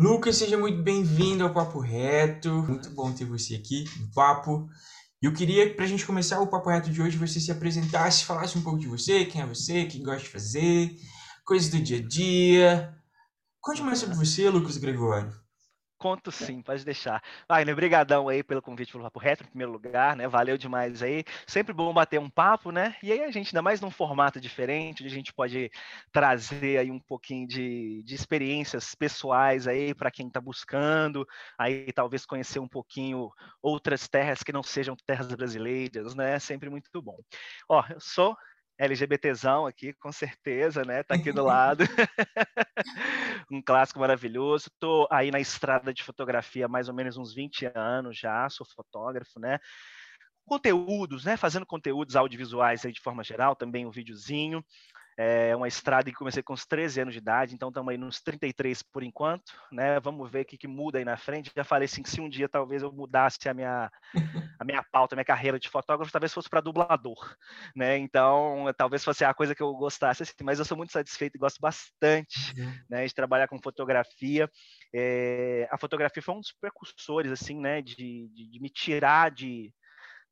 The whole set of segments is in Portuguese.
Lucas, seja muito bem-vindo ao Papo Reto. Muito bom ter você aqui no Papo. E eu queria, para a gente começar o Papo Reto de hoje, você se apresentasse, falasse um pouco de você, quem é você, o que gosta de fazer, coisas do dia a dia. Conte mais sobre você, Lucas Gregório. Conto sim, pode deixar. Wagner, brigadão aí pelo convite pelo Papo Reto, em primeiro lugar, né? Valeu demais aí. Sempre bom bater um papo, né? E aí a gente, ainda mais num formato diferente, onde a gente pode trazer aí um pouquinho de, de experiências pessoais aí para quem está buscando, aí talvez conhecer um pouquinho outras terras que não sejam terras brasileiras, né? Sempre muito bom. Ó, eu sou LGBTzão aqui, com certeza, né? Tá aqui do lado. um clássico maravilhoso. Tô aí na estrada de fotografia há mais ou menos uns 20 anos já, sou fotógrafo, né? Conteúdos, né? Fazendo conteúdos audiovisuais aí de forma geral, também um videozinho. É uma estrada que comecei com uns 13 anos de idade, então estamos aí nos 33 por enquanto, né? Vamos ver o que, que muda aí na frente. Já falei assim que se um dia talvez eu mudasse a minha, a minha pauta, a minha carreira de fotógrafo, talvez fosse para dublador, né? Então, talvez fosse a coisa que eu gostasse, assim, mas eu sou muito satisfeito e gosto bastante, uhum. né, de trabalhar com fotografia. É, a fotografia foi um dos precursores, assim, né, de, de, de me tirar de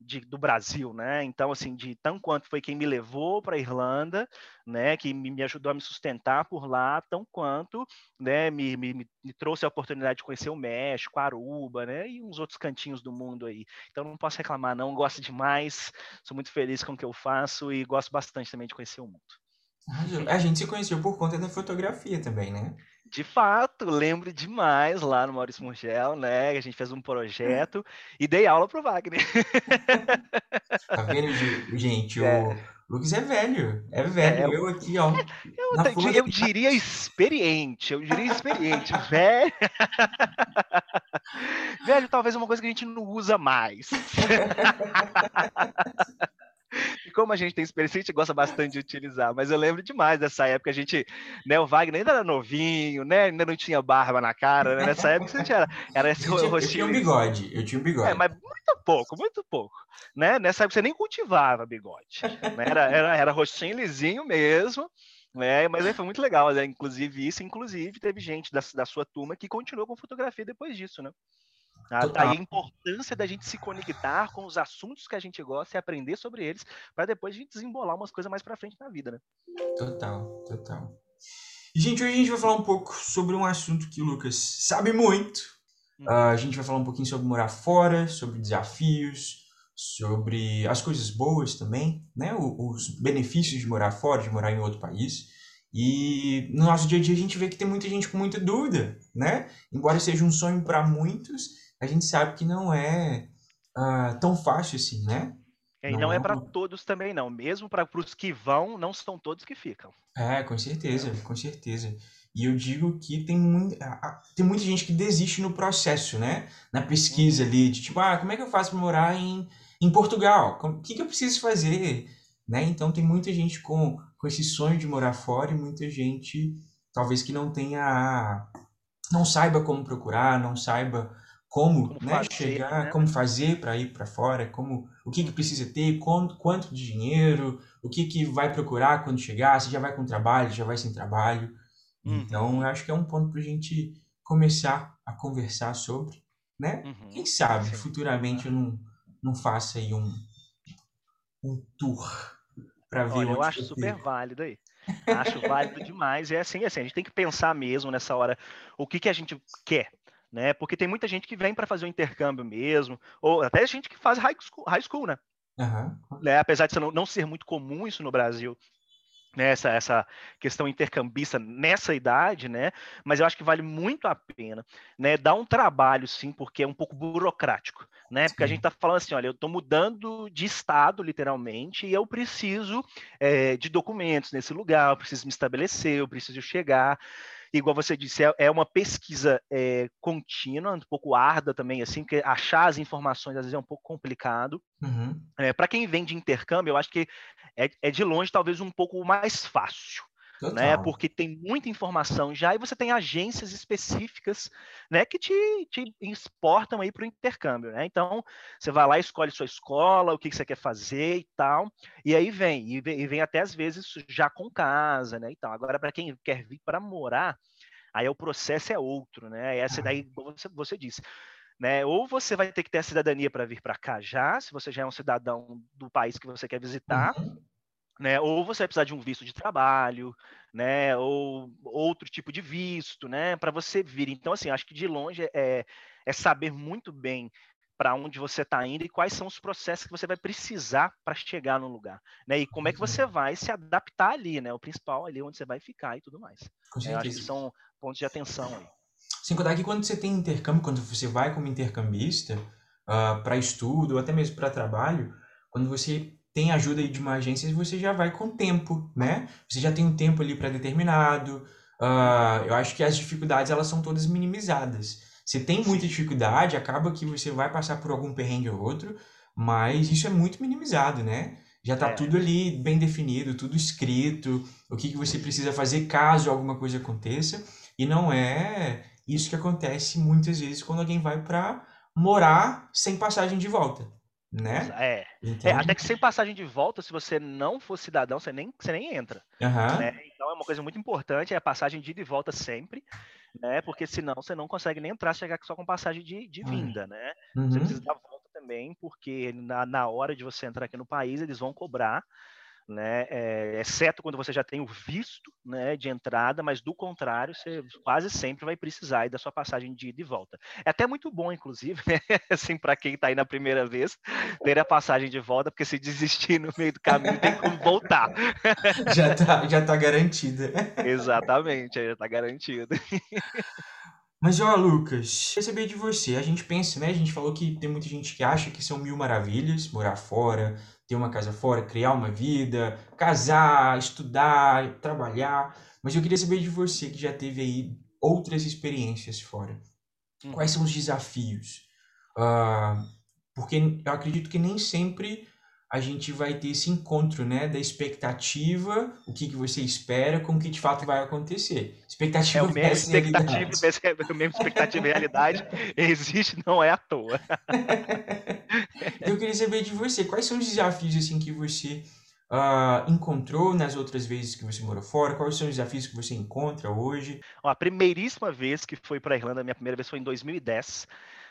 de, do Brasil, né? Então, assim, de tão quanto foi quem me levou para a Irlanda, né? Que me, me, ajudou a me sustentar por lá, tão quanto, né? Me, me, me, trouxe a oportunidade de conhecer o México, Aruba, né? E uns outros cantinhos do mundo aí. Então, não posso reclamar, não. Gosto demais, sou muito feliz com o que eu faço e gosto bastante também de conhecer o mundo. A gente se conheceu por conta da fotografia também, né? De fato, lembro demais lá no Maurício Murgel, né? A gente fez um projeto e dei aula pro Wagner. Tá vendo, gente? É. O Lucas é velho. É velho. É, eu aqui, ó. Eu, eu diria experiente. Eu diria experiente. velho. velho, talvez é uma coisa que a gente não usa mais. E como a gente tem experiência, a gente gosta bastante de utilizar. Mas eu lembro demais dessa época, a gente, né, o Wagner ainda era novinho, né? Ainda não tinha barba na cara, né? Nessa época a gente era, era esse rostinho. Eu tinha um bigode, eu tinha um bigode. É, mas muito pouco, muito pouco. Né? Nessa época você nem cultivava bigode. Né? Era, era, era rostinho lisinho mesmo. É, mas aí foi muito legal, né? inclusive isso, inclusive teve gente da, da sua turma que continuou com fotografia depois disso, né? Tá a importância da gente se conectar com os assuntos que a gente gosta e aprender sobre eles, para depois a gente desembolar umas coisas mais para frente na vida, né? Total, total. E, gente, hoje a gente vai falar um pouco sobre um assunto que o Lucas sabe muito. Uh, a gente vai falar um pouquinho sobre morar fora, sobre desafios, sobre as coisas boas também, né? os benefícios de morar fora, de morar em outro país. E no nosso dia a dia a gente vê que tem muita gente com muita dúvida, né? Embora seja um sonho para muitos, a gente sabe que não é uh, tão fácil assim, né? É, e não, não é, é para todos também, não. Mesmo para os que vão, não são todos que ficam. É, com certeza, com certeza. E eu digo que tem, muito, tem muita gente que desiste no processo, né? Na pesquisa uhum. ali, de tipo, ah, como é que eu faço para morar em, em Portugal? O que, que eu preciso fazer? Né? Então tem muita gente com, com esse sonho de morar fora e muita gente, talvez, que não tenha. não saiba como procurar, não saiba como, como né, fazer, chegar, né? como fazer para ir para fora, como o que, que precisa ter, quanto, quanto de dinheiro, o que, que vai procurar quando chegar, se já vai com trabalho, já vai sem trabalho. Uhum. Então, eu acho que é um ponto para a gente começar a conversar sobre, né? Uhum. Quem sabe Sim. futuramente eu não, não faça aí um, um tour para ver Olha, eu acho super válido aí. Acho válido demais. É assim, assim, a gente tem que pensar mesmo nessa hora o que, que a gente quer né? Porque tem muita gente que vem para fazer o intercâmbio mesmo, ou até gente que faz high school, high school né? Uhum. né? Apesar de não, não ser muito comum isso no Brasil, né? essa, essa questão intercambista nessa idade, né? Mas eu acho que vale muito a pena, né? Dar um trabalho, sim, porque é um pouco burocrático, né? Porque sim. a gente está falando assim, olha, eu estou mudando de estado, literalmente, e eu preciso é, de documentos nesse lugar, eu preciso me estabelecer, eu preciso chegar igual você disse, é, é uma pesquisa é, contínua, um pouco árdua também, assim, porque achar as informações às vezes é um pouco complicado. Uhum. É, Para quem vem de intercâmbio, eu acho que é, é de longe talvez um pouco mais fácil né? Porque tem muita informação já e você tem agências específicas, né, que te, te exportam aí para o intercâmbio, né? Então você vai lá, escolhe sua escola, o que, que você quer fazer e tal, e aí vem e, vem e vem até às vezes já com casa, né? Então agora para quem quer vir para morar Aí o processo é outro, né? Essa daí, como você, você disse, né? Ou você vai ter que ter a cidadania para vir para cá já, se você já é um cidadão do país que você quer visitar, uhum. Né? Ou você vai precisar de um visto de trabalho, né? Ou outro tipo de visto, né? Para você vir. Então, assim, acho que de longe é, é saber muito bem para onde você está indo e quais são os processos que você vai precisar para chegar no lugar, né? E como é que você vai se adaptar ali, né? O principal ali onde você vai ficar e tudo mais. É, acho que são pontos de atenção aí. Sem contar que quando você tem intercâmbio, quando você vai como intercambista uh, ah, para estudo ou até mesmo para trabalho, quando você tem ajuda de uma agência, você já vai com tempo, né? Você já tem um tempo ali para determinado. Uh, eu acho que as dificuldades elas são todas minimizadas. Se tem muita dificuldade, acaba que você vai passar por algum perrengue ou outro, mas isso é muito minimizado, né? Já está é. tudo ali bem definido, tudo escrito, o que, que você precisa fazer caso alguma coisa aconteça. E não é isso que acontece muitas vezes quando alguém vai para morar sem passagem de volta, né? É. é. Até que sem passagem de volta, se você não for cidadão, você nem, você nem entra. Uhum. Né? Então é uma coisa muito importante, é a passagem de ida e volta sempre, né? Porque senão você não consegue nem entrar, chegar só com passagem de, de vinda, né? Uhum. Você precisa dar volta também, porque na, na hora de você entrar aqui no país, eles vão cobrar né? É, exceto quando você já tem o visto né, de entrada, mas do contrário, você quase sempre vai precisar da sua passagem de ida e volta. É até muito bom, inclusive, né? assim, para quem está aí na primeira vez, ter a passagem de volta, porque se desistir no meio do caminho, tem como voltar. já está já tá garantida. Exatamente, já está garantido. Mas, ó, Lucas, quer saber de você. A gente pensa, né? A gente falou que tem muita gente que acha que são mil maravilhas morar fora, ter uma casa fora, criar uma vida, casar, estudar, trabalhar. Mas eu queria saber de você que já teve aí outras experiências fora. Hum. Quais são os desafios? Uh, porque eu acredito que nem sempre a gente vai ter esse encontro, né, da expectativa, o que, que você espera com o que de fato vai acontecer. Expectativa é o mesmo expectativa, é o mesmo expectativa e realidade existe, não é à toa. eu queria saber de você, quais são os desafios assim que você uh, encontrou nas outras vezes que você morou fora? Quais são os desafios que você encontra hoje? a primeiríssima vez que fui para a Irlanda, minha primeira vez foi em 2010,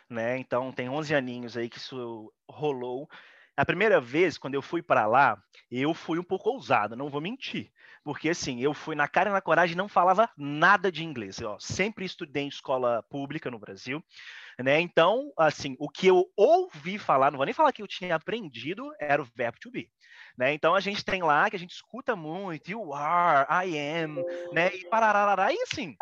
né? Então tem 11 aninhos aí que isso rolou. A primeira vez, quando eu fui para lá, eu fui um pouco ousado, não vou mentir. Porque, assim, eu fui na cara e na coragem não falava nada de inglês. Eu ó, sempre estudei em escola pública no Brasil. Né? Então, assim, o que eu ouvi falar, não vou nem falar que eu tinha aprendido, era o verbo to be. Né? Então, a gente tem lá que a gente escuta muito, you are, I am, né? E parararará, e assim...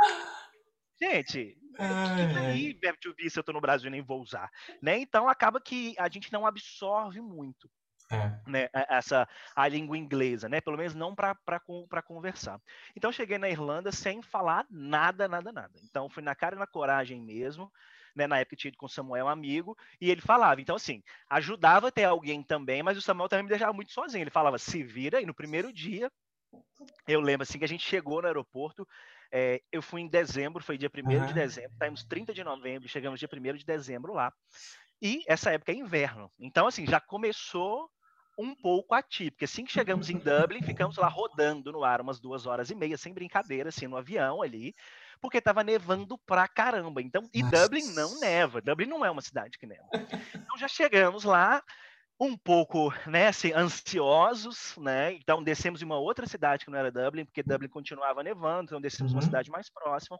Gente, que daí verbo to be se eu estou no Brasil nem vou usar, né? Então acaba que a gente não absorve muito. É. Né, essa a língua inglesa, né? Pelo menos não para conversar. Então cheguei na Irlanda sem falar nada, nada, nada. Então fui na cara e na coragem mesmo. Né, na época tinha ido com o Samuel, um amigo, e ele falava. Então, assim, ajudava a ter alguém também, mas o Samuel também me deixava muito sozinho. Ele falava, se vira, e no primeiro dia, eu lembro assim que a gente chegou no aeroporto, é, eu fui em dezembro, foi dia 1 uhum. de dezembro, saímos 30 de novembro, chegamos dia 1 de dezembro lá. E essa época é inverno. Então, assim, já começou um pouco atípico. Assim que chegamos em Dublin, ficamos lá rodando no ar umas duas horas e meia, sem brincadeira, assim, no avião ali, porque estava nevando pra caramba. Então, e Nossa. Dublin não neva. Dublin não é uma cidade que neva. Então já chegamos lá, um pouco né, assim, ansiosos, né? Então descemos em uma outra cidade que não era Dublin, porque Dublin continuava nevando, então descemos uhum. uma cidade mais próxima.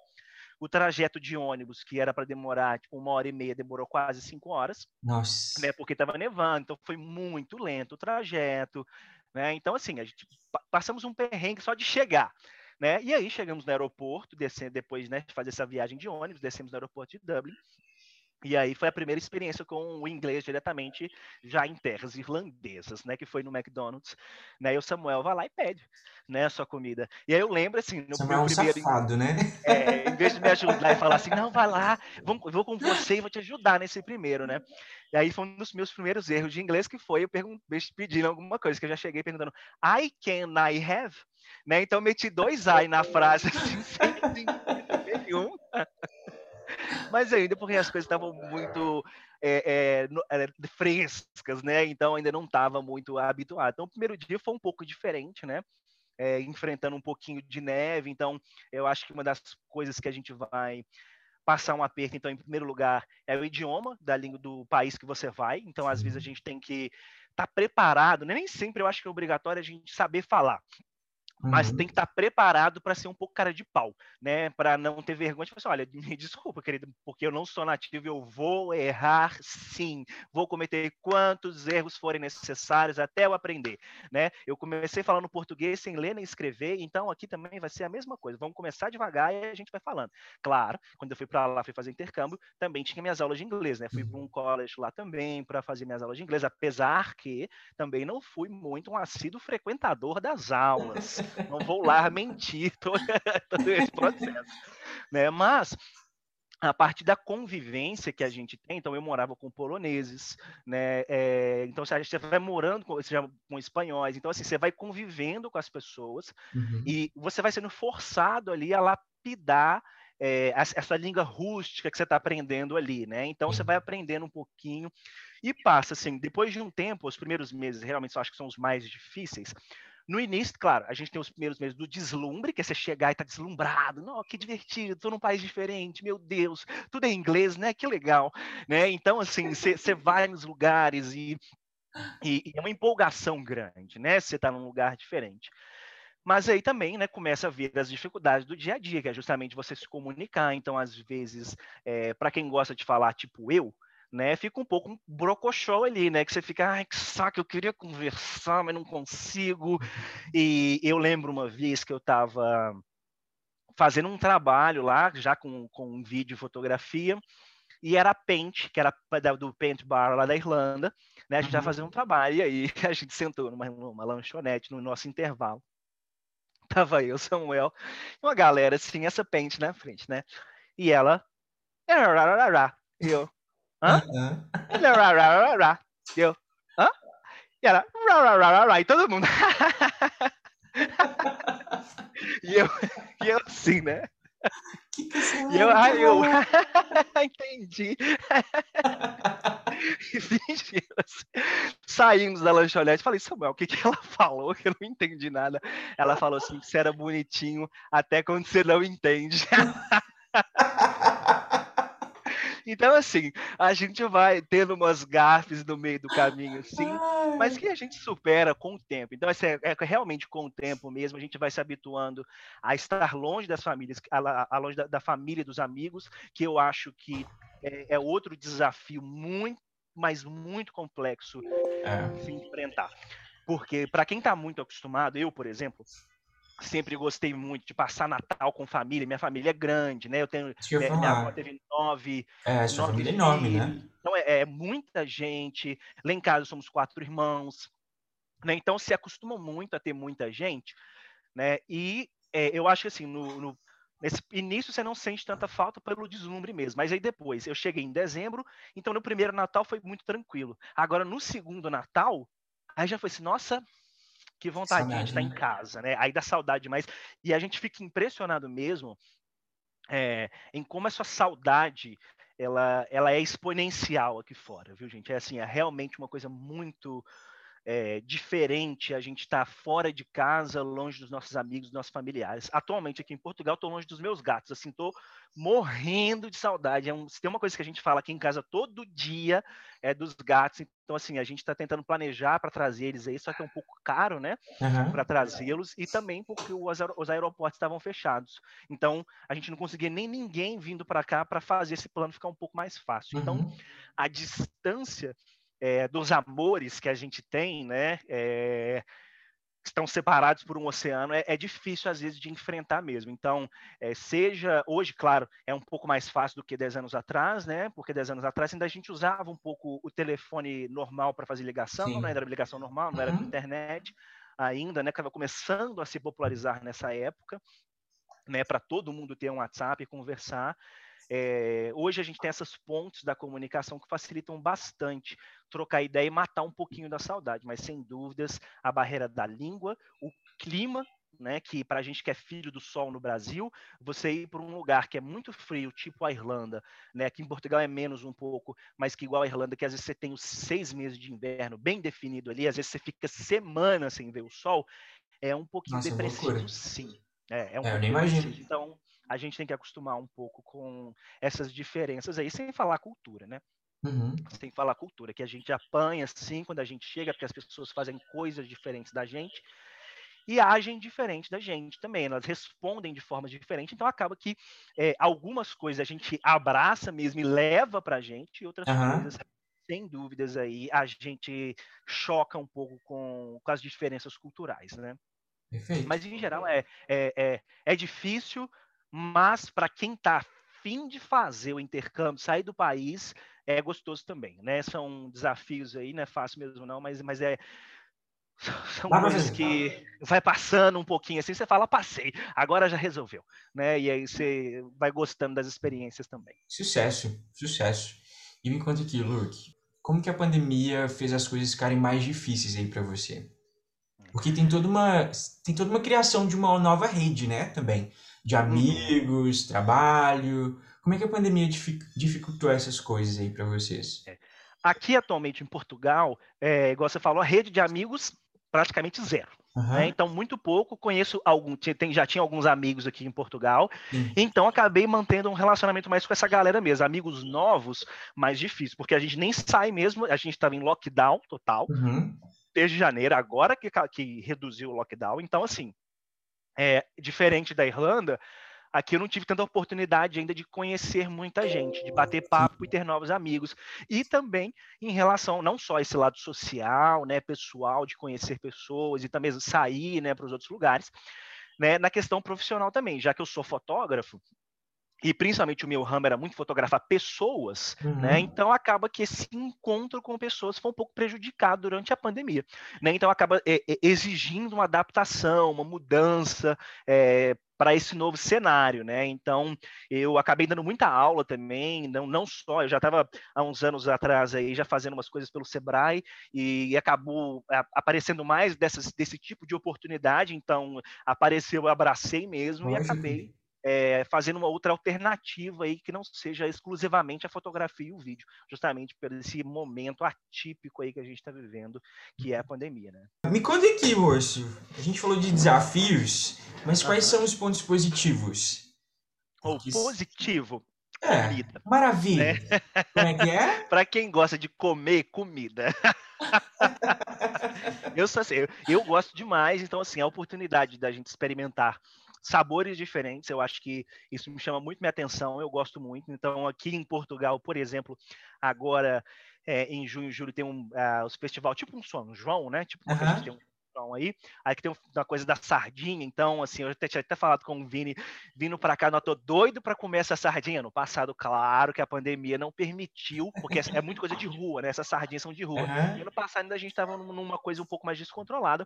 O trajeto de ônibus, que era para demorar tipo, uma hora e meia, demorou quase cinco horas. Nossa. Né, porque estava nevando, então foi muito lento o trajeto. Né? Então, assim, a gente passamos um perrengue só de chegar. Né? E aí chegamos no aeroporto, descendo, depois né, de fazer essa viagem de ônibus, descemos no aeroporto de Dublin. E aí foi a primeira experiência com o inglês diretamente já em terras irlandesas, né? Que foi no McDonald's, né? E o Samuel vai lá e pede, né? A sua comida. E aí eu lembro assim, no Samuel meu é primeiro, safado, né? É, em vez de me ajudar e falar assim, não, vai lá, vou, vou com você e vou te ajudar nesse primeiro, né? E aí foi um dos meus primeiros erros de inglês que foi eu pedindo alguma coisa que eu já cheguei perguntando, I can I have, né? Então eu meti dois I na frase assim, sem nenhum. Mas ainda porque as coisas estavam muito é, é, frescas, né? Então ainda não estava muito habituado. Então o primeiro dia foi um pouco diferente, né? é, enfrentando um pouquinho de neve. Então, eu acho que uma das coisas que a gente vai passar um aperto, então, em primeiro lugar, é o idioma da língua do país que você vai. Então, às vezes, a gente tem que estar tá preparado, né? nem sempre eu acho que é obrigatório a gente saber falar mas uhum. tem que estar tá preparado para ser um pouco cara de pau, né? Para não ter vergonha de falar assim, olha, me desculpa, querido, porque eu não sou nativo, eu vou errar sim, vou cometer quantos erros forem necessários até eu aprender, né? Eu comecei falando português sem ler nem escrever, então aqui também vai ser a mesma coisa. Vamos começar devagar e a gente vai falando. Claro, quando eu fui para lá, fui fazer intercâmbio, também tinha minhas aulas de inglês, né? Fui para um uhum. college lá também para fazer minhas aulas de inglês, apesar que também não fui muito um assíduo frequentador das aulas. Não vou lá mentir todo, todo esse processo. Né? Mas a partir da convivência que a gente tem, então eu morava com poloneses, né? É, então você vai morando com, já, com espanhóis, então assim você vai convivendo com as pessoas uhum. e você vai sendo forçado ali a lapidar é, essa língua rústica que você está aprendendo ali, né? Então você vai aprendendo um pouquinho e passa assim, depois de um tempo, os primeiros meses realmente eu acho que são os mais difíceis, no início, claro, a gente tem os primeiros meses do deslumbre, que é você chegar e tá deslumbrado. Não, que divertido, estou num país diferente, meu Deus, tudo é inglês, né? Que legal, né? Então, assim, você vai nos lugares e, e, e, é uma empolgação grande, né? Você está num lugar diferente. Mas aí também, né, começa a vir as dificuldades do dia a dia, que é justamente você se comunicar. Então, às vezes, é, para quem gosta de falar, tipo eu, né, fica um pouco um brocochô ali, né, que você fica, ai, que saco, eu queria conversar, mas não consigo. E eu lembro uma vez que eu estava fazendo um trabalho lá, já com, com um vídeo e fotografia, e era a Paint, que era do Paint Bar lá da Irlanda, né, a gente uhum. já fazendo um trabalho, e aí a gente sentou numa, numa lanchonete no nosso intervalo. Tava eu, Samuel, uma galera assim, essa Paint na frente, né, e ela, e eu, Hã? Uhum. Deu. Hã? E ela. E todo mundo. e, eu, e eu assim, né? Que que e eu, ai, eu entendi. e saímos da lanchonete. Falei, Samuel, o que, que ela falou? Que eu não entendi nada. Ela falou assim: que você era bonitinho até quando você não entende. Então, assim, a gente vai tendo umas gafes no meio do caminho, sim, mas que a gente supera com o tempo. Então, assim, é, é, realmente com o tempo mesmo, a gente vai se habituando a estar longe das famílias, a, a longe da, da, família e dos amigos, que eu acho que é, é outro desafio muito, mas muito complexo é. de se enfrentar. Porque, para quem está muito acostumado, eu, por exemplo, sempre gostei muito de passar Natal com família. Minha família é grande, né? Eu tenho. Eu é, minha avó teve nove. É, sua nove família é enorme, né? Então é, é, muita gente. Lá em casa somos quatro irmãos. Né? Então se acostuma muito a ter muita gente, né? E é, eu acho que assim, no, no, nesse início você não sente tanta falta pelo deslumbre mesmo. Mas aí depois, eu cheguei em dezembro, então no primeiro Natal foi muito tranquilo. Agora, no segundo Natal, aí já foi assim, nossa, que vontade de estar em né? casa, né? Aí dá saudade mais. E a gente fica impressionado mesmo é, em como essa saudade ela, ela é exponencial aqui fora, viu, gente? É assim, é realmente uma coisa muito é, diferente a gente estar tá fora de casa, longe dos nossos amigos, dos nossos familiares. Atualmente aqui em Portugal, estou longe dos meus gatos, assim, estou morrendo de saudade. É um, se tem uma coisa que a gente fala aqui em casa todo dia é dos gatos. Então, assim, a gente está tentando planejar para trazer eles aí, só que é um pouco caro, né? Uhum. Para trazê-los e também porque os, os aeroportos estavam fechados. Então, a gente não conseguia nem ninguém vindo para cá para fazer esse plano ficar um pouco mais fácil. Então, uhum. a distância é, dos amores que a gente tem, né? É, estão separados por um oceano, é, é, difícil às vezes de enfrentar mesmo. Então, é, seja hoje, claro, é um pouco mais fácil do que 10 anos atrás, né? Porque 10 anos atrás ainda a gente usava um pouco o telefone normal para fazer ligação, Sim. não era ligação normal, não uhum. era internet ainda, né? Que estava começando a se popularizar nessa época, né? Para todo mundo ter um WhatsApp e conversar. É, hoje a gente tem essas pontes da comunicação que facilitam bastante trocar ideia e matar um pouquinho da saudade, mas sem dúvidas a barreira da língua, o clima né, que para a gente que é filho do sol no Brasil, você ir para um lugar que é muito frio, tipo a Irlanda, né, aqui em Portugal é menos um pouco, mas que igual a Irlanda, que às vezes você tem os seis meses de inverno bem definido ali, às vezes você fica semanas sem ver o sol, é um pouquinho Nossa, depressivo, loucura. sim. É, é um É, eu nem imagino. depressivo. Então, a gente tem que acostumar um pouco com essas diferenças aí, sem falar cultura, né? Uhum. Sem falar cultura, que a gente apanha, sim, quando a gente chega, porque as pessoas fazem coisas diferentes da gente e agem diferente da gente também, elas respondem de forma diferente, então acaba que é, algumas coisas a gente abraça mesmo e leva para a gente, e outras Aham. coisas, sem dúvidas aí, a gente choca um pouco com, com as diferenças culturais, né? Perfeito. Mas em geral é, é, é, é difícil, mas para quem está afim de fazer o intercâmbio, sair do país, é gostoso também, né? São desafios aí, não é fácil mesmo não, mas, mas é são coisas que vai passando um pouquinho assim, você fala, passei, agora já resolveu, né? E aí você vai gostando das experiências também. Sucesso, sucesso. E me conta aqui, Luke, como que a pandemia fez as coisas ficarem mais difíceis aí pra você? Porque tem toda uma, tem toda uma criação de uma nova rede, né, também, de Uhum. amigos, trabalho. Como é que a pandemia difi- dificultou essas coisas aí pra vocês? Aqui atualmente em Portugal, é, igual você falou, a rede de amigos praticamente zero. né? Aham, Então, muito pouco. Conheço algum, tem, já tinha alguns amigos aqui em Portugal, sim. então acabei mantendo um relacionamento mais com essa galera mesmo. Amigos novos, mais difícil, porque a gente nem sai mesmo, a gente estava em lockdown total Uhum, desde janeiro, agora que, que reduziu o lockdown. Então, assim, é, diferente da Irlanda, aqui eu não tive tanta oportunidade ainda de conhecer muita gente, de bater papo e ter novos amigos. E também em relação, não só esse lado social, né, pessoal, de conhecer pessoas e também sair né, para os outros lugares, né, na questão profissional também, já que eu sou fotógrafo, e principalmente o meu ramo era muito fotografar pessoas, né? uhum. Então acaba que esse encontro com pessoas foi um pouco prejudicado durante a pandemia, né? Então acaba é, exigindo uma adaptação, uma mudança é, para esse novo cenário, né? Então eu acabei dando muita aula também, não, não só, eu já estava há uns anos atrás aí já fazendo umas coisas pelo Sebrae e acabou aparecendo mais dessas, desse tipo de oportunidade, então apareceu, eu abracei mesmo e acabei é, fazendo uma outra alternativa aí que não seja exclusivamente a fotografia e o vídeo, justamente por esse momento atípico aí que a gente está vivendo, que é a pandemia, né? Me conta aqui, moço. A gente falou de desafios, mas quais são os pontos positivos? O positivo, É, comida. maravilha. Como é que é? Para quem gosta de comer comida. eu sou assim, eu, eu gosto demais, então assim, a oportunidade da gente experimentar sabores diferentes, eu acho que isso me chama muito minha atenção, eu gosto muito. Então, aqui em Portugal, por exemplo, agora é, em junho e julho tem um uh, os festival tipo um São João, né? Tipo, uhum. a gente tem um João aí, aí que tem uma coisa da sardinha, então, assim, eu até tinha até falado com o Vini, vindo para cá, não tô doido para comer essa sardinha. No passado, claro que a pandemia não permitiu, porque é muito coisa de rua, né? Essas sardinhas são de rua. Uhum. E ano passado ainda a gente estava numa coisa um pouco mais descontrolada,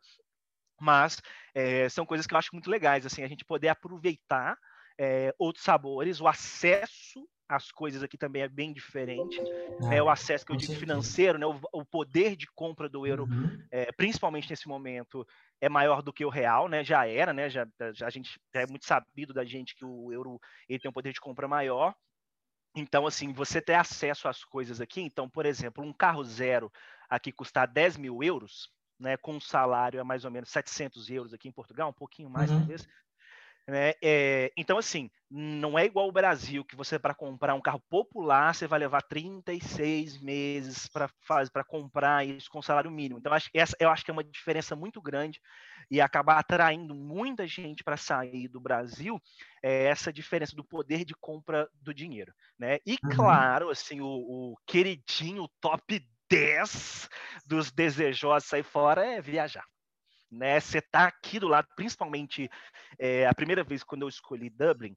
mas é, são coisas que eu acho muito legais, assim, a gente poder aproveitar é, outros sabores, o acesso às coisas aqui também é bem diferente, Ah, né, o acesso que eu digo financeiro, né, o, o poder de compra do euro, Uhum. é, principalmente nesse momento, é maior do que o real, né, já era, né, já, já a gente é muito sabido da gente que o euro ele tem um poder de compra maior, então, assim, você ter acesso às coisas aqui, então, por exemplo, um carro zero aqui custar 10 mil euros, né, com um salário a mais ou menos 700 euros aqui em Portugal, um pouquinho mais Uhum. talvez. Né? É, então, assim, não é igual o Brasil, que você, para comprar um carro popular, você vai levar 36 meses para comprar isso com salário mínimo. Então, acho, essa, eu acho que é uma diferença muito grande e acabar atraindo muita gente para sair do Brasil, é essa diferença do poder de compra do dinheiro. Né? E, Uhum. claro, assim, o, o queridinho top 10 dos desejosos sair fora é viajar. Né? Você tá aqui do lado, principalmente é, a primeira vez quando eu escolhi Dublin,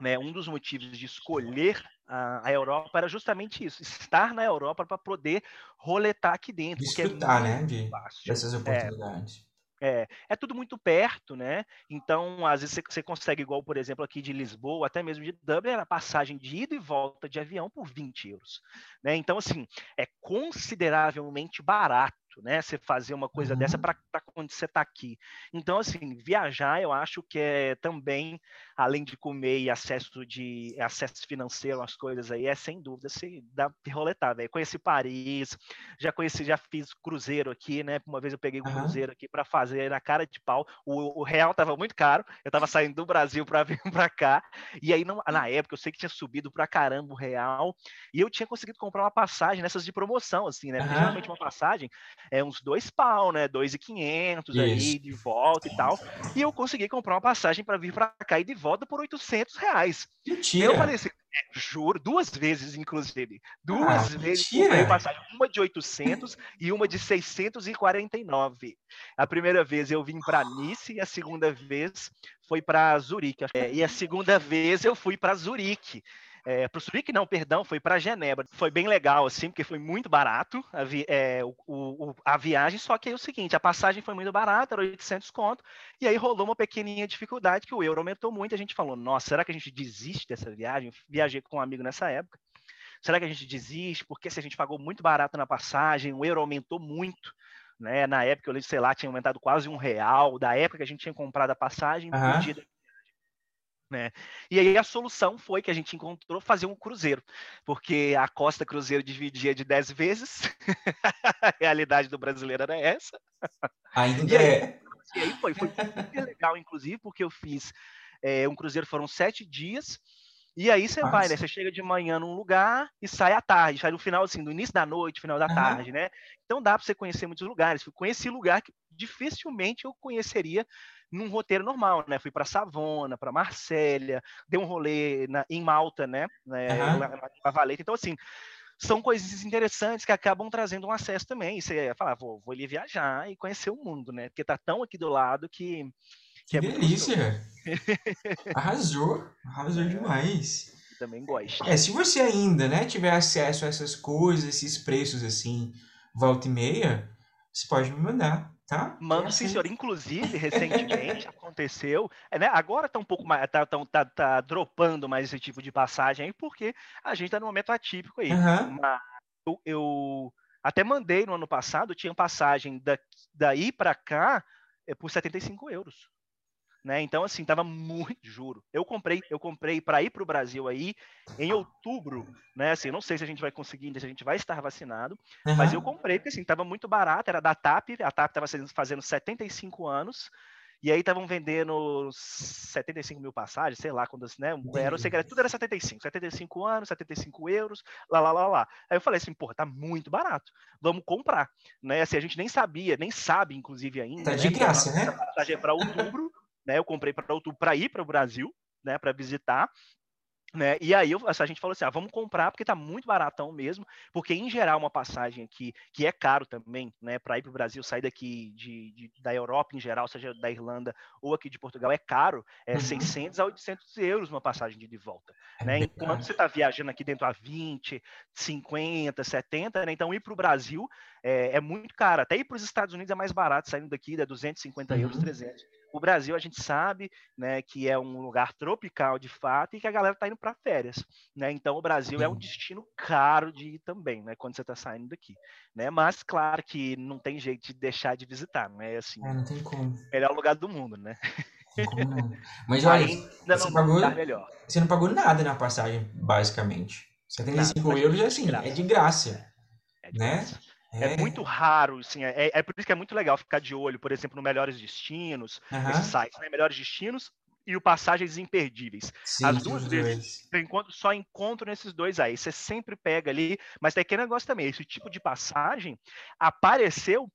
né, um dos motivos de escolher a, a, Europa era justamente isso, estar na Europa para poder roletar aqui dentro. Desfrutar, é né, de, dessas oportunidades. É, é, tudo muito perto, né? Então, às vezes você consegue, igual, por exemplo, aqui de Lisboa, até mesmo de Dublin, a passagem de ida e volta de avião por 20 euros. Né? Então, assim, é consideravelmente barato. Muito, né? Você fazer uma coisa uhum. dessa para quando você está aqui. Então, assim, viajar eu acho que é também, além de comer e acesso de acesso financeiro às coisas aí, é sem dúvida se dá roletar, velho. Conheci Paris, já conheci, já fiz cruzeiro aqui, né? Uma vez eu peguei um uhum. cruzeiro aqui para fazer na cara de pau. O, o real tava muito caro, eu tava saindo do Brasil para vir para cá. E aí, não, na época, eu sei que tinha subido para caramba o real, e eu tinha conseguido comprar uma passagem nessas de promoção, assim, né? Uhum. Geralmente uma passagem é uns dois pau, né? Dois e quinhentos aí, de volta e tal. E eu consegui comprar uma passagem para vir para cá e de volta por 800 reais. Mentira. Eu falei assim, é, juro, duas vezes, inclusive. Duas ah, vezes comprei passagem. Uma de 800 e uma de 649. A primeira vez eu vim para Nice e a segunda vez foi para Zurique. É, e a segunda vez eu fui para Zurique. É, para o Zurique, não, perdão, foi para Genebra. Foi bem legal, assim, porque foi muito barato a, vi é, o, o, a viagem, só que é o seguinte, a passagem foi muito barata, era 800 conto, e aí rolou uma pequenininha dificuldade, que o euro aumentou muito, e a gente falou, nossa, será que a gente desiste dessa viagem? Viajei com um amigo nessa época. Será que a gente desiste? Porque se a gente pagou muito barato na passagem, o euro aumentou muito, né? Na época, eu sei lá, tinha aumentado quase um real, da época que a gente tinha comprado a passagem, uhum. Né? E aí a solução foi que a gente encontrou fazer um cruzeiro, porque a Costa Cruzeiro dividia de 10 vezes, a realidade do brasileiro era essa. Ainda e aí, é. E aí foi, foi super legal, inclusive, porque eu fiz é, um cruzeiro, foram sete dias, e aí você vai, né? Você chega de manhã num lugar e sai à tarde, sai no final, assim, no início da noite, final da uhum. tarde, né? Então dá para você conhecer muitos lugares. Conheci lugar que dificilmente eu conheceria num roteiro normal, né? Fui para Savona, para Marsella, dei um rolê na, em Malta, né? Uhum. Na, na Valeta. Então, assim, são coisas interessantes que acabam trazendo um acesso também. E você fala, ah, vou, vou ali viajar e conhecer o mundo, né? Porque tá tão aqui do lado que que, que é delícia! arrasou, arrasou demais. também gosto. É, se você ainda, né, tiver acesso a essas coisas, esses preços assim, volta e meia, você pode me mandar, tá? Mando sim, senhor. Inclusive, recentemente aconteceu, é, né? Agora tá um pouco mais, tá, tá, tá, tá, dropando mais esse tipo de passagem aí, porque a gente tá num momento atípico aí. Uhum. Mas eu, eu, até mandei no ano passado, tinha passagem da, daí para cá é, por 75 euros. Né? Então, assim, tava muito, juro. Eu comprei, eu comprei para ir para o Brasil aí em outubro, né? Assim, não sei se a gente vai conseguir, se a gente vai estar vacinado, uhum. mas eu comprei porque assim, tava muito barato, era da TAP, a TAP tava fazendo 75 anos. E aí estavam vendendo 75 mil passagens, sei lá, quando né? Era, sei que era, tudo era 75, 75 anos, 75 euros, lá, lá, lá, lá. Aí eu falei assim, porra, tá muito barato, vamos comprar, né? Assim, a gente nem sabia, nem sabe, inclusive, ainda. Tá né? de graça, né? A passagem é para outubro, né? Eu comprei para outubro para ir para o Brasil, né? Para visitar. Né? E aí eu, a gente falou assim, ah, vamos comprar porque está muito baratão mesmo, porque em geral uma passagem aqui, que é caro também, né, para ir para o Brasil, sair daqui de, de, da Europa em geral, seja da Irlanda ou aqui de Portugal, é caro, é uhum. 600 a 800 euros uma passagem de, de volta, é né? Enquanto você está viajando aqui dentro a 20, 50, 70, né? Então ir para o Brasil é, é, muito caro, até ir para os Estados Unidos é mais barato, saindo daqui dá 250 uhum. euros, 300 o Brasil a gente sabe, né, que é um lugar tropical de fato e que a galera está indo para férias, né? Então o Brasil é um destino caro de ir também, né, quando você está saindo daqui, né? Mas claro que não tem jeito de deixar de visitar, né? Assim, é, não tem como. Melhor lugar do mundo, né? Não. Mas olha, você, pagou, você não pagou nada na passagem, basicamente. 75 nada, euros, assim, é de graça. É de né? É. é, muito raro, assim, é, é por isso que é muito legal ficar de olho, por exemplo, no Melhores Destinos, uhum. esses sites, né? Melhores Destinos e o Passagens Imperdíveis. Sim, As duas vezes eu encontro, só encontro nesses dois aí. Você sempre pega ali, mas tem aquele negócio também, esse tipo de passagem apareceu,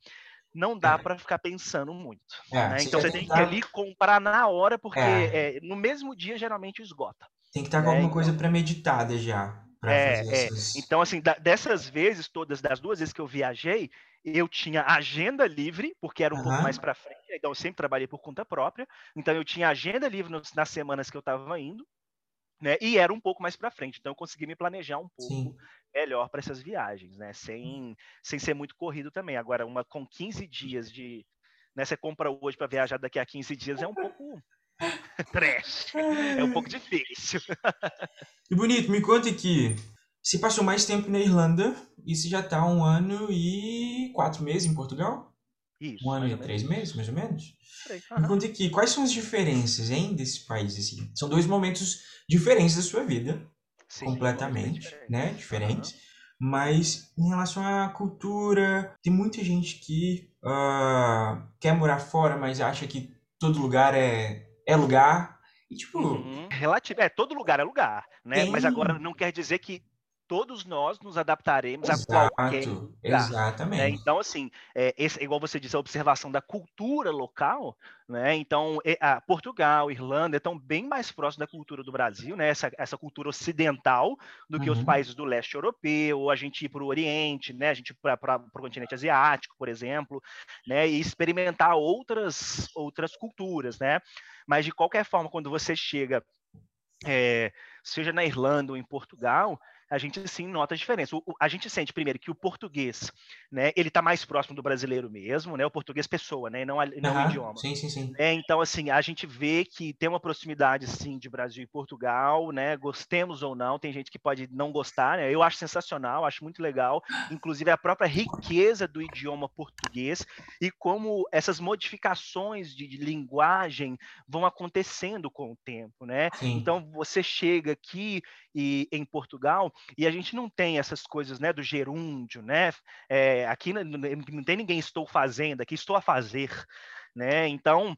não dá é. para ficar pensando muito. É, né? Então você tem que ir ali comprar na hora, porque é. é. no mesmo dia geralmente esgota. Tem que estar com né? alguma coisa então premeditada já. É, é. Então, assim, da, dessas vezes todas, das duas vezes que eu viajei, eu tinha agenda livre, porque era um uhum. pouco mais para frente, então eu sempre trabalhei por conta própria. Então eu tinha agenda livre nos, nas semanas que eu estava indo, né? E era um pouco mais para frente, então eu consegui me planejar um pouco Sim. melhor para essas viagens, né? Sem, sem ser muito corrido também. Agora, uma com 15 dias de. Né, você compra hoje para viajar daqui a 15 dias é um pouco Trash. É um pouco difícil. e bonito, me conta aqui. Você passou mais tempo na Irlanda e você já está um ano e quatro meses em Portugal? Isso. Um ano e três meses, mais ou menos? Uhum. Me conta aqui, quais são as diferenças, hein, desse país, assim? São dois momentos diferentes da sua vida, Sim, completamente, diferente. né? Diferentes. Mas em relação à cultura, tem muita gente que ah, quer morar fora, mas acha que todo lugar é, é lugar. E tipo, Uhum. Relativo, é, todo lugar é lugar, né? Mas agora tem. não quer dizer que todos nós nos adaptaremos a qualquer Exato, lugar. né? exatamente. Então, assim, é, esse- igual você disse, a observação da cultura local, né? Então, a Portugal, Irlanda estão bem mais próximos da cultura do Brasil, né? Essa, essa cultura ocidental do que os Uhum, países do leste europeu, ou a gente ir para o Oriente, né? A gente ir para o continente asiático, por exemplo, né? E experimentar outras outras culturas, né? Mas de qualquer forma, quando você chega é, seja na Irlanda ou em Portugal, a gente sim nota a diferença. O- o- a gente sente primeiro que o português, né, ele está mais próximo do brasileiro mesmo, né, o português pessoa, né, não, a- não o aham, idioma. sim, sim, sim. É, então, assim, a gente vê que tem uma proximidade, sim, de Brasil e Portugal, né? Gostemos ou não, tem gente que pode não gostar, né? Eu acho sensacional, acho muito legal, inclusive a própria riqueza do idioma português e como essas modificações de, de linguagem vão acontecendo com o tempo, né? Sim. Então, você chega aqui e, em Portugal e a gente não tem essas coisas, né, do gerúndio, né? É, aqui não, não tem ninguém estou fazendo, aqui estou a fazer, né? Então,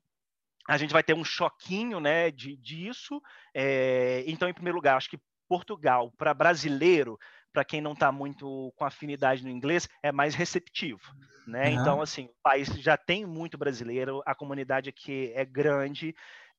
a gente vai ter um choquinho né, de, disso. É, então, em primeiro lugar, acho que Portugal, para brasileiro, para quem não está muito com afinidade no inglês, é mais receptivo. Né? Então, Aham. assim, o país já tem muito brasileiro, a comunidade aqui é grande.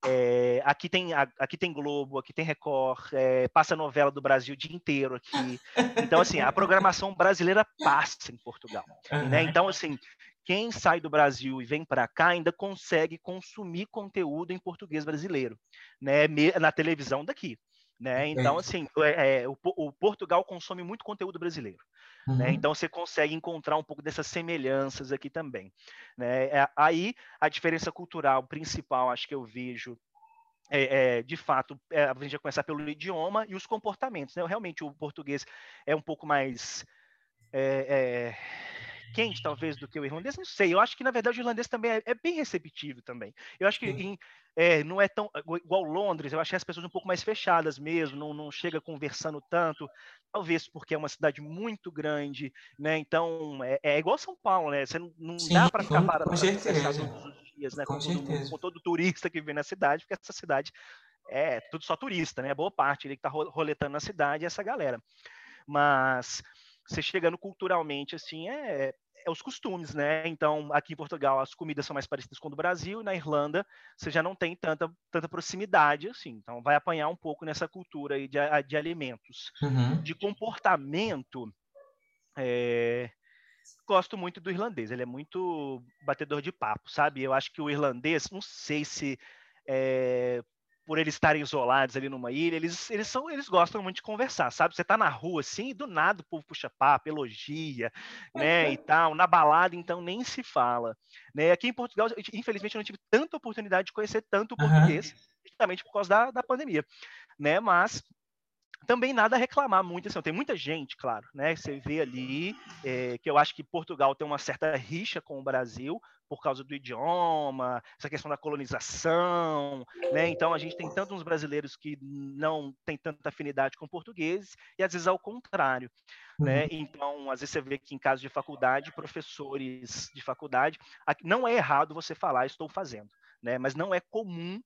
É, aqui, tem, aqui tem Globo, aqui tem Record, é, passa novela do Brasil o dia inteiro aqui. Então, assim, a programação brasileira passa em Portugal. Né? Então, assim, quem sai do Brasil e vem para cá ainda consegue consumir conteúdo em português brasileiro, né, na televisão daqui. Né? Então, assim, é, é, o, o Portugal consome muito conteúdo brasileiro. Né? Uhum. Então, você consegue encontrar um pouco dessas semelhanças aqui também. Né? É, aí, a diferença cultural principal, acho que eu vejo, é, é, de fato, é, a gente vai começar pelo idioma e os comportamentos. Né? Realmente, o português é um pouco mais é, é, quente, talvez, do que o irlandês, não sei. Eu acho que, na verdade, o irlandês também é, é bem receptivo também. Eu acho que em, é, não é tão igual Londres, eu achei as pessoas um pouco mais fechadas mesmo, não, não chega conversando tanto, talvez porque é uma cidade muito grande, né? Então, é, é igual São Paulo, né? Você não, não Sim, dá para ficar com, para com conversar certeza. todos os dias, né? Com Com todo, com todo turista que vem na cidade, porque essa cidade é tudo só turista, né? Boa parte ele que tá ro- roletando na cidade é essa galera. Mas você chegando culturalmente, assim, é, é os costumes, né? Então, aqui em Portugal, as comidas são mais parecidas com o do Brasil, e na Irlanda, você já não tem tanta, tanta proximidade, assim. Então, vai apanhar um pouco nessa cultura aí de, de alimentos. Uhum. De comportamento, é, gosto muito do irlandês. Ele é muito batedor de papo, sabe? Eu acho que o irlandês, não sei se é, por eles estarem isolados ali numa ilha, eles, eles, são, eles gostam muito de conversar, sabe? Você tá na rua assim, do nada o povo puxa papo, elogia, né, e tal, na balada, então nem se fala. Né? Aqui em Portugal, infelizmente, eu não tive tanta oportunidade de conhecer tanto o português, justamente por causa da, da pandemia, né? Mas também nada a reclamar muito, assim, tem muita gente, claro, né? Você vê ali é, que eu acho que Portugal tem uma certa rixa com o Brasil por causa do idioma, essa questão da colonização, né? Então a gente tem tantos brasileiros que não tem tanta afinidade com portugueses e às vezes ao contrário, né? Uhum. Então às vezes você vê que em caso de faculdade, professores de faculdade, não é errado você falar estou fazendo, né? Mas não é comum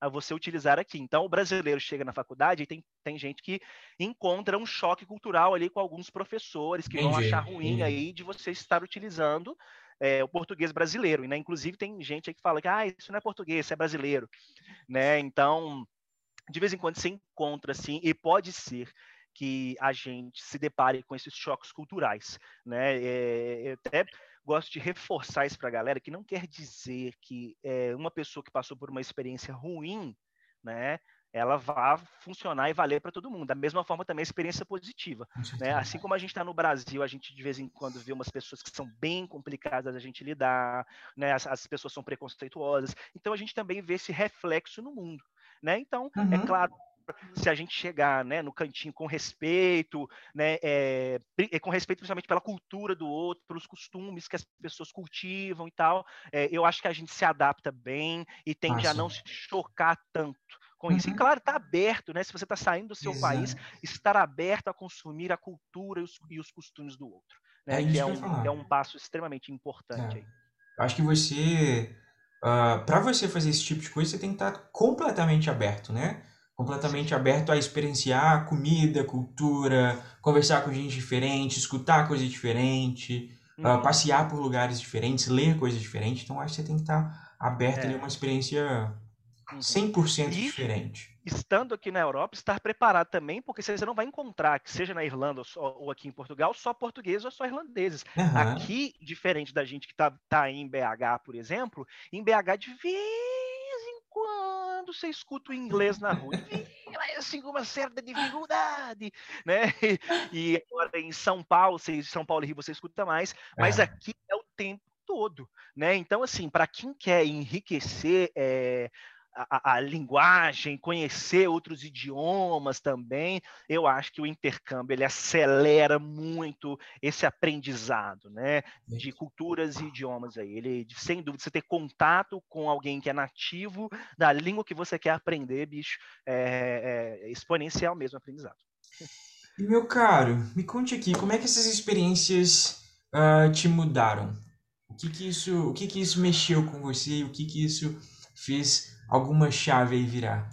a você utilizar aqui. Então, o brasileiro chega na faculdade e tem, tem gente que encontra um choque cultural ali com alguns professores que vão Entendi, achar ruim entendi. aí de você estar utilizando é, o português brasileiro. Né? Inclusive, tem gente aí que fala que ah, isso não é português, isso é brasileiro. Né? Então, de vez em quando você encontra assim, e pode ser que a gente se depare com esses choques culturais, né? É, eu até gosto de reforçar isso para a galera, que não quer dizer que é, uma pessoa que passou por uma experiência ruim, né? Ela vá funcionar e valer para todo mundo. Da mesma forma também a experiência positiva, né? Assim como a gente está no Brasil, a gente de vez em quando vê umas pessoas que são bem complicadas da gente lidar, né? As, as pessoas são preconceituosas. Então a gente também vê esse reflexo no mundo, né? Então é Uhum. claro se a gente chegar né, no cantinho com respeito, né, é, com respeito principalmente pela cultura do outro, pelos costumes que as pessoas cultivam e tal, é, eu acho que a gente se adapta bem e tende ah, a não se chocar tanto com uhum. isso. E uhum. claro, está aberto, né? Se você está saindo do seu Exato. país, estar aberto a consumir a cultura e os, e os costumes do outro. Né? É, que é, um, é um passo extremamente importante. É. Acho que você, uh, ah, para você fazer esse tipo de coisa, você tem que estar tá completamente aberto, né? Completamente aberto a experienciar comida, cultura, conversar com gente diferente, escutar coisa diferente, ah, uhum. uh, passear por lugares diferentes, ler coisas diferentes. Então, acho que você tem que estar tá aberto é. a uma experiência 100% uhum. e, diferente. Estando aqui na Europa, estar preparado também, porque você não vai encontrar, que seja na Irlanda ou, aqui em Portugal, só portugueses ou só irlandeses. Uhum. Aqui, diferente da gente que está tá em BH, por exemplo, em BH, de vez em quando você escuta o inglês na rua. assim, com uma certa dificuldade, né? E agora em São Paulo, São Paulo e Rio você escuta mais, mas é. aqui é o tempo todo, né? Então, assim, para quem quer enriquecer é, a, a, linguagem, conhecer outros idiomas também, eu acho que o intercâmbio ele acelera muito esse aprendizado, né, de culturas e idiomas aí. Ele, sem dúvida, você ter contato com alguém que é nativo da língua que você quer aprender, bicho, é, é exponencial mesmo o aprendizado. E meu caro, me conte aqui, como é que essas experiências uh, te mudaram? O que que isso, o que que isso mexeu com você? O que que isso fez alguma chave aí virar?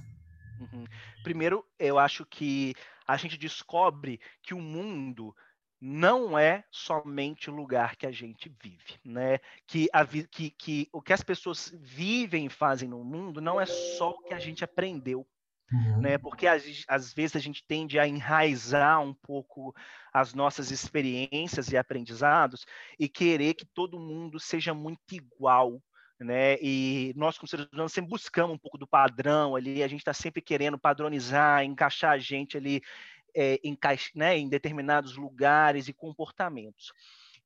Uhum. Primeiro, eu acho que a gente descobre que o mundo não é somente o lugar que a gente vive, né? Que, a, que, que o que as pessoas vivem e fazem no mundo não é só o que a gente aprendeu, uhum. né? Porque às, às vezes a gente tende a enraizar um pouco as nossas experiências e aprendizados e querer que todo mundo seja muito igual, né? E nós, como seres humanos, sempre buscamos um pouco do padrão ali, a gente está sempre querendo padronizar, encaixar a gente ali é, né, em determinados lugares e comportamentos.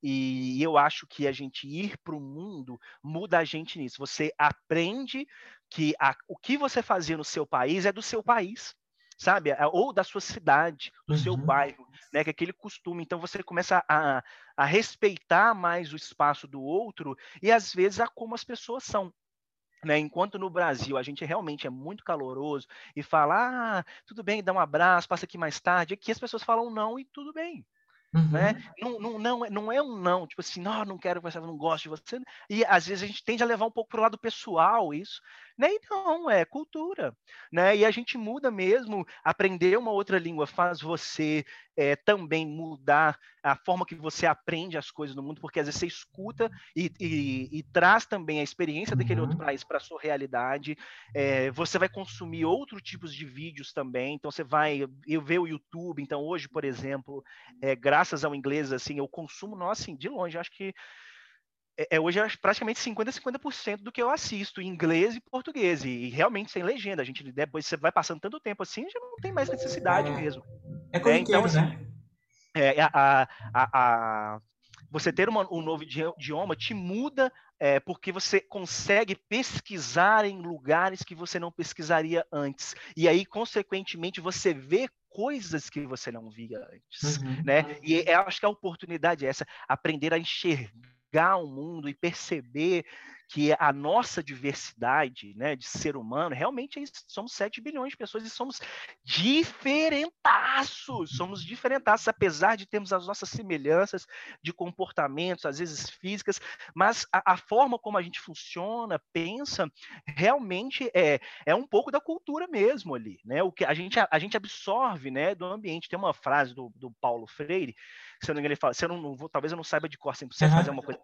E eu acho que a gente ir para o mundo muda a gente nisso. Você aprende que a, o que você fazia no seu país é do seu país sabe? Ou da sua cidade, do uhum. seu bairro, né? Que é aquele costume. Então você começa a, a respeitar mais o espaço do outro e às vezes a como as pessoas são. Né, enquanto no Brasil a gente realmente é muito caloroso e fala, ah, tudo bem, dá um abraço, passa aqui mais tarde, aqui as pessoas falam não e tudo bem. Uhum. Né? Não, não, não, não é um não, tipo assim, não, não quero conversar, não gosto de você. E às vezes a gente tende a levar um pouco para o lado pessoal isso, né? E não, é cultura, né? E a gente muda mesmo, aprender uma outra língua faz você é, também mudar a forma que você aprende as coisas no mundo, porque às vezes você escuta e, e, e traz também a experiência daquele uhum. outro país para a sua realidade. É, você vai consumir outros tipos de vídeos também, então você vai eu ver o YouTube. Então hoje, por exemplo, é, graças ao inglês, assim, eu consumo, nossa, assim, de longe, acho que é, é, hoje é praticamente 50% 50% do que eu assisto em inglês e português, e, realmente sem legenda. A gente depois você vai passando tanto tempo assim, já não tem mais necessidade é, mesmo. É como é, então, assim, né? É, a, a, a, você ter uma, um novo idioma te muda é, porque você consegue pesquisar em lugares que você não pesquisaria antes. E aí, consequentemente, você vê coisas que você não via antes, uhum. né? E eu acho que a oportunidade é essa, aprender a enxergar enxergar o mundo e perceber que a nossa diversidade né, de ser humano, realmente é somos 7 bilhões de pessoas e somos diferentaços, somos diferentaços, apesar de termos as nossas semelhanças de comportamentos, às vezes físicas, mas a, a forma como a gente funciona, pensa, realmente é, é um pouco da cultura mesmo ali, né? O que a gente, a, a gente absorve né, do ambiente. Tem uma frase do, do Paulo Freire se eu não me engano, ele fala, se eu não, não vou, talvez eu não saiba de cor 100%, uhum. mas é uma coisa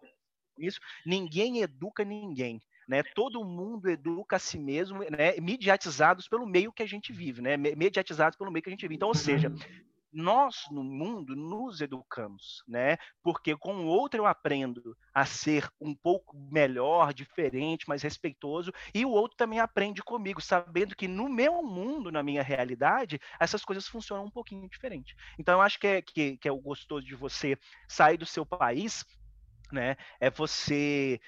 isso, ninguém educa ninguém. Né? Todo mundo educa a si mesmo, né? mediatizados pelo meio que a gente vive, né? mediatizados pelo meio que a gente vive. Então, ou seja, nós no mundo nos educamos, né? Porque com o outro eu aprendo a ser um pouco melhor, diferente, mais respeitoso, e o outro também aprende comigo, sabendo que no meu mundo, na minha realidade, essas coisas funcionam um pouquinho diferente. Então eu acho que é, que, que é o gostoso de você sair do seu país, né? É você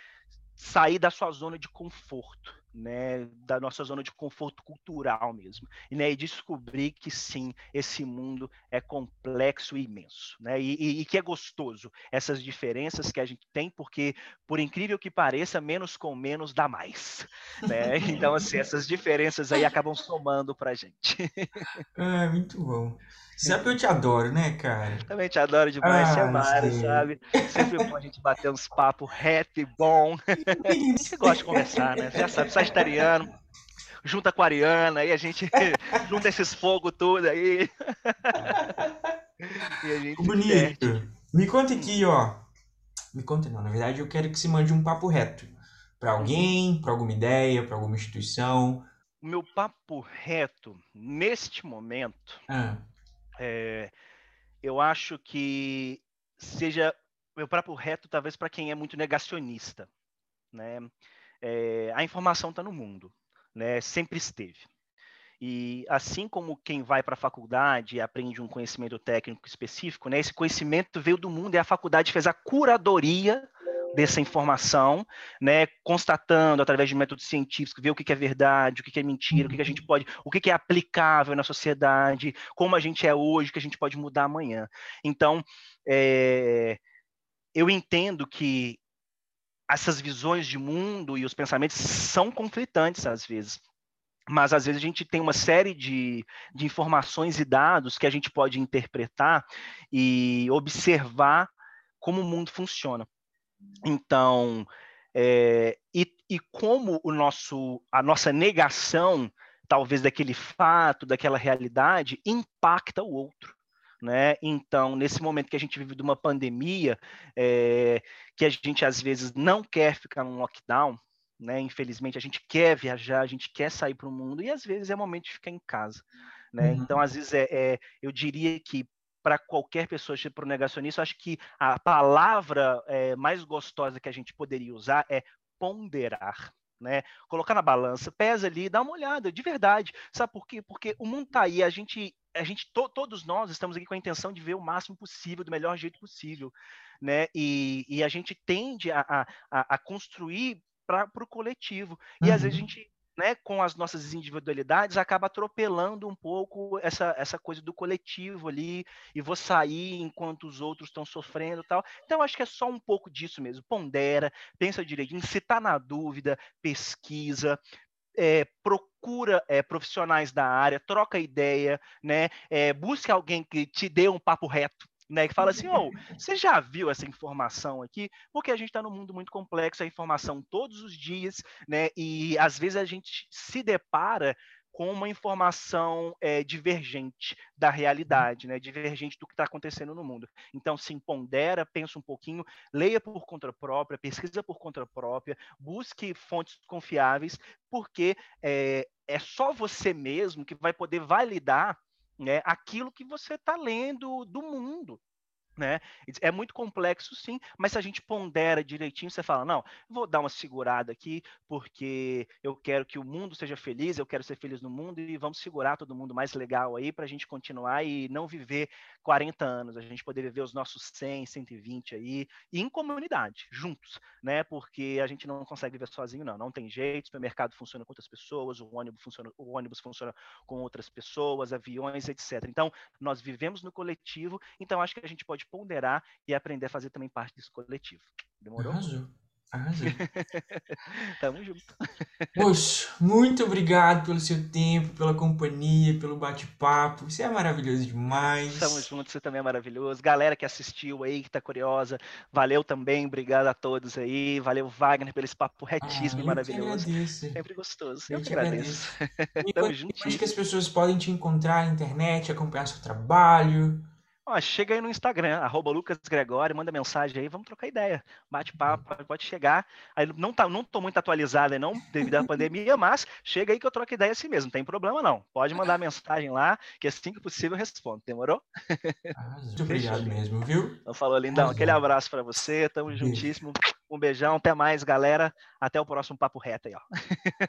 sair da sua zona de conforto né, da nossa zona de conforto cultural mesmo, e, né, e descobrir que sim, esse mundo é complexo e imenso, né, e, e, e, que é gostoso essas diferenças que a gente tem, porque por incrível que pareça, menos com menos dá mais, né? Então assim, essas diferenças aí acabam somando para gente. É muito bom. Sabe que eu te adoro, né, cara? Também te adoro demais, ah, é Mário, sabe? Sempre bom a gente bater uns papos reto e bom. a gente gosta de conversar, né? Você já sabe, sagitariano, junta com a Ariana, aí a gente junta esses fogos tudo aí. e a gente Bonito. Me conta aqui, ó. Me conta não, na verdade eu quero que você mande um papo reto. Para alguém, para alguma ideia, para alguma instituição. O meu papo reto, neste momento, ah é, eu acho que seja meu próprio reto, talvez para quem é muito negacionista. Né? É, a informação está no mundo, né? sempre esteve. E assim como quem vai para a faculdade e aprende um conhecimento técnico específico, né, esse conhecimento veio do mundo e a faculdade fez a curadoria dessa informação, né, constatando através de métodos científicos, ver o que é verdade, o que é mentira, o que a gente pode, o que é aplicável na sociedade, como a gente é hoje, o que a gente pode mudar amanhã. Então, é, eu entendo que essas visões de mundo e os pensamentos são conflitantes às vezes. Mas às vezes a gente tem uma série de, de informações e dados que a gente pode interpretar e observar como o mundo funciona. Então, é, e, e como o nosso, a nossa negação, talvez daquele fato, daquela realidade, impacta o outro. Né? Então, nesse momento que a gente vive de uma pandemia, é, que a gente às vezes não quer ficar num lockdown, né? Infelizmente, a gente quer viajar, a gente quer sair para o mundo e às vezes é momento de ficar em casa, né? Uhum. Então, às vezes é, é, eu diria que para qualquer pessoa para tipo, o negacionista, acho que a palavra é, mais gostosa que a gente poderia usar é ponderar. Né? Colocar na balança, pesa ali, dá uma olhada, de verdade. Sabe por quê? Porque o mundo está aí, a gente, a gente to, todos nós estamos aqui com a intenção de ver o máximo possível, do melhor jeito possível, né? E, e a gente tende a, a, a construir para o coletivo. E uhum. às vezes a uhum. gente né, com as nossas individualidades, acaba atropelando um pouco essa, essa coisa do coletivo ali, e vou sair enquanto os outros estão sofrendo tal. Então, acho que é só um pouco disso mesmo. Pondera, pensa direitinho, se está na dúvida, pesquisa, é, procura é, profissionais da área, troca ideia, né? É, busque alguém que te dê um papo reto, né, que fala assim, oh, você já viu essa informação aqui? Porque a gente está num mundo muito complexo, a informação todos os dias, né, e às vezes a gente se depara com uma informação é, divergente da realidade, né? divergente do que está acontecendo no mundo. Então, se pondera, pensa um pouquinho, leia por conta própria, pesquisa por conta própria, busque fontes confiáveis, porque é, é só você mesmo que vai poder validar né, aquilo que você está lendo do mundo. Né? É muito complexo, sim, mas se a gente pondera direitinho, você fala: não, vou dar uma segurada aqui, porque eu quero que o mundo seja feliz, eu quero ser feliz no mundo e vamos segurar todo mundo mais legal aí para a gente continuar e não viver 40 anos, a gente poder viver os nossos 100, 120 aí, em comunidade, juntos, né? Porque a gente não consegue viver sozinho, não, não tem jeito, o supermercado funciona com outras pessoas, o ônibus funciona, o ônibus funciona com outras pessoas, aviões, etc. Então, nós vivemos no coletivo, então acho que a gente pode ponderar e aprender a fazer também parte desse coletivo. Demorou? Arrasou. Arrasou. Tamo junto. Poxa, muito obrigado pelo seu tempo, pela companhia, pelo bate-papo. Você é maravilhoso demais. Tamo junto, você também é maravilhoso. Galera que assistiu aí, que tá curiosa, valeu também, obrigado a todos aí. Valeu, Wagner, pelo esse papo retíssimo ah, e maravilhoso. Sempre gostoso. Eu, eu que agradeço. agradeço. Tamo juntinho. Acho que as pessoas podem te encontrar na internet, acompanhar seu trabalho. Ó, chega aí no Instagram, arroba Lucas Gregório, manda mensagem aí, vamos trocar ideia. Bate papo, pode chegar. Aí não, tá, não tô muito atualizada não, devido à pandemia, mas chega aí que eu troco ideia assim mesmo, não tem problema não. Pode mandar mensagem lá, que assim que possível eu respondo. Demorou? Ah, muito obrigado mesmo, viu? Então falou, lindão. Aquele abraço para você, tamo juntíssimo. Um beijão, até mais, galera. Até o próximo Papo Reto aí, ó.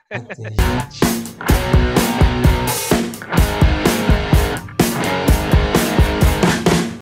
Até.